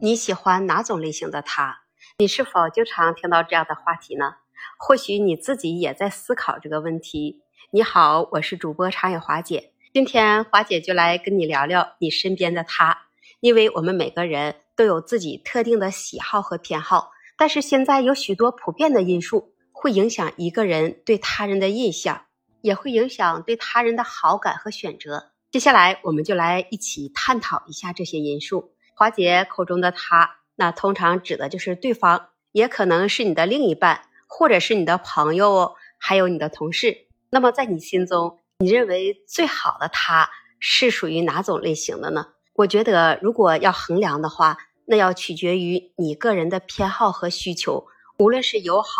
你喜欢哪种类型的他？你是否经常听到这样的话题呢？或许你自己也在思考这个问题。你好，我是主播长野华姐，今天华姐就来跟你聊聊你身边的他，因为我们每个人都有自己特定的喜好和偏好，但是现在有许多普遍的因素会影响一个人对他人的印象，也会影响对他人的好感和选择。接下来，我们就来一起探讨一下这些因素。华姐口中的他，那通常指的就是对方，也可能是你的另一半，或者是你的朋友，还有你的同事。那么，在你心中，你认为最好的他是属于哪种类型的呢？我觉得，如果要衡量的话，那要取决于你个人的偏好和需求。无论是友好、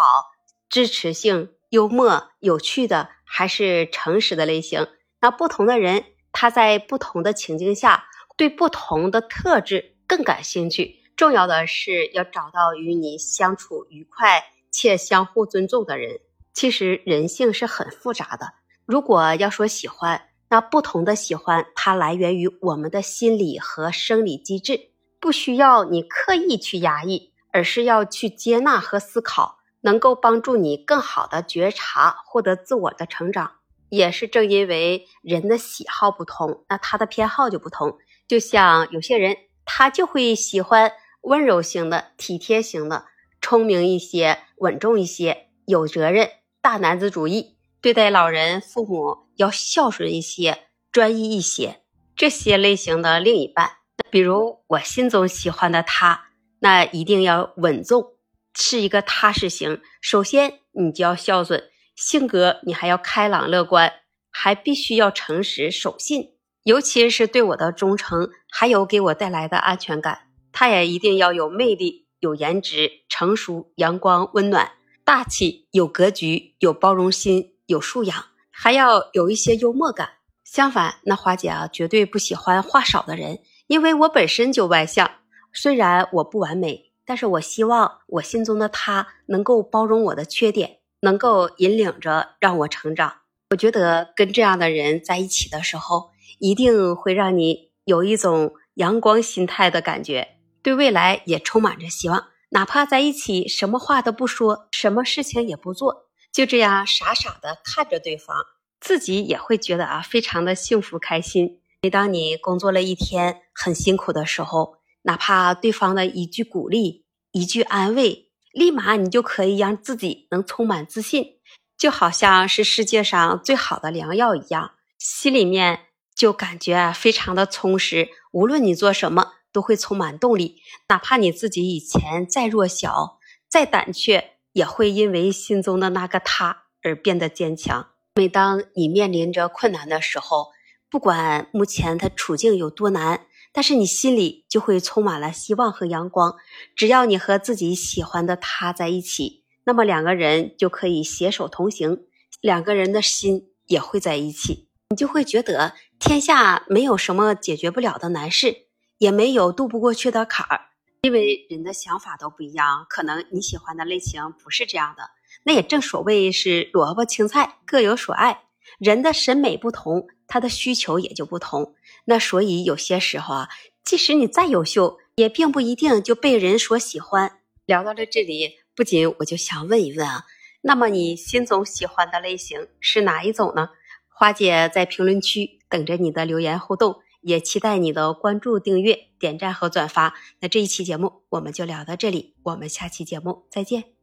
支持性、幽默、有趣的，还是诚实的类型，那不同的人。他在不同的情境下，对不同的特质更感兴趣。重要的是要找到与你相处愉快且相互尊重的人。其实人性是很复杂的。如果要说喜欢，那不同的喜欢，它来源于我们的心理和生理机制，不需要你刻意去压抑，而是要去接纳和思考，能够帮助你更好的觉察，获得自我的成长。也是正因为人的喜好不同，那他的偏好就不同。就像有些人，他就会喜欢温柔型的、体贴型的、聪明一些、稳重一些、有责任、大男子主义，对待老人、父母要孝顺一些、专一一些。这些类型的另一半，比如我心中喜欢的他，那一定要稳重，是一个踏实型。首先，你就要孝顺。性格你还要开朗乐观，还必须要诚实守信，尤其是对我的忠诚，还有给我带来的安全感。他也一定要有魅力、有颜值、成熟、阳光、温暖、大气、有格局、有包容心、有素养，还要有一些幽默感。相反，那花姐啊，绝对不喜欢话少的人，因为我本身就外向。虽然我不完美，但是我希望我心中的他能够包容我的缺点。能够引领着让我成长，我觉得跟这样的人在一起的时候，一定会让你有一种阳光心态的感觉，对未来也充满着希望。哪怕在一起什么话都不说，什么事情也不做，就这样傻傻的看着对方，自己也会觉得啊，非常的幸福开心。每当你工作了一天很辛苦的时候，哪怕对方的一句鼓励，一句安慰。立马你就可以让自己能充满自信，就好像是世界上最好的良药一样，心里面就感觉啊非常的充实。无论你做什么，都会充满动力。哪怕你自己以前再弱小、再胆怯，也会因为心中的那个他而变得坚强。每当你面临着困难的时候，不管目前的处境有多难。但是你心里就会充满了希望和阳光。只要你和自己喜欢的他在一起，那么两个人就可以携手同行，两个人的心也会在一起。你就会觉得天下没有什么解决不了的难事，也没有渡不过去的坎儿。因为人的想法都不一样，可能你喜欢的类型不是这样的。那也正所谓是萝卜青菜各有所爱，人的审美不同。他的需求也就不同，那所以有些时候啊，即使你再优秀，也并不一定就被人所喜欢。聊到了这里，不仅我就想问一问啊，那么你心中喜欢的类型是哪一种呢？花姐在评论区等着你的留言互动，也期待你的关注、订阅、点赞和转发。那这一期节目我们就聊到这里，我们下期节目再见。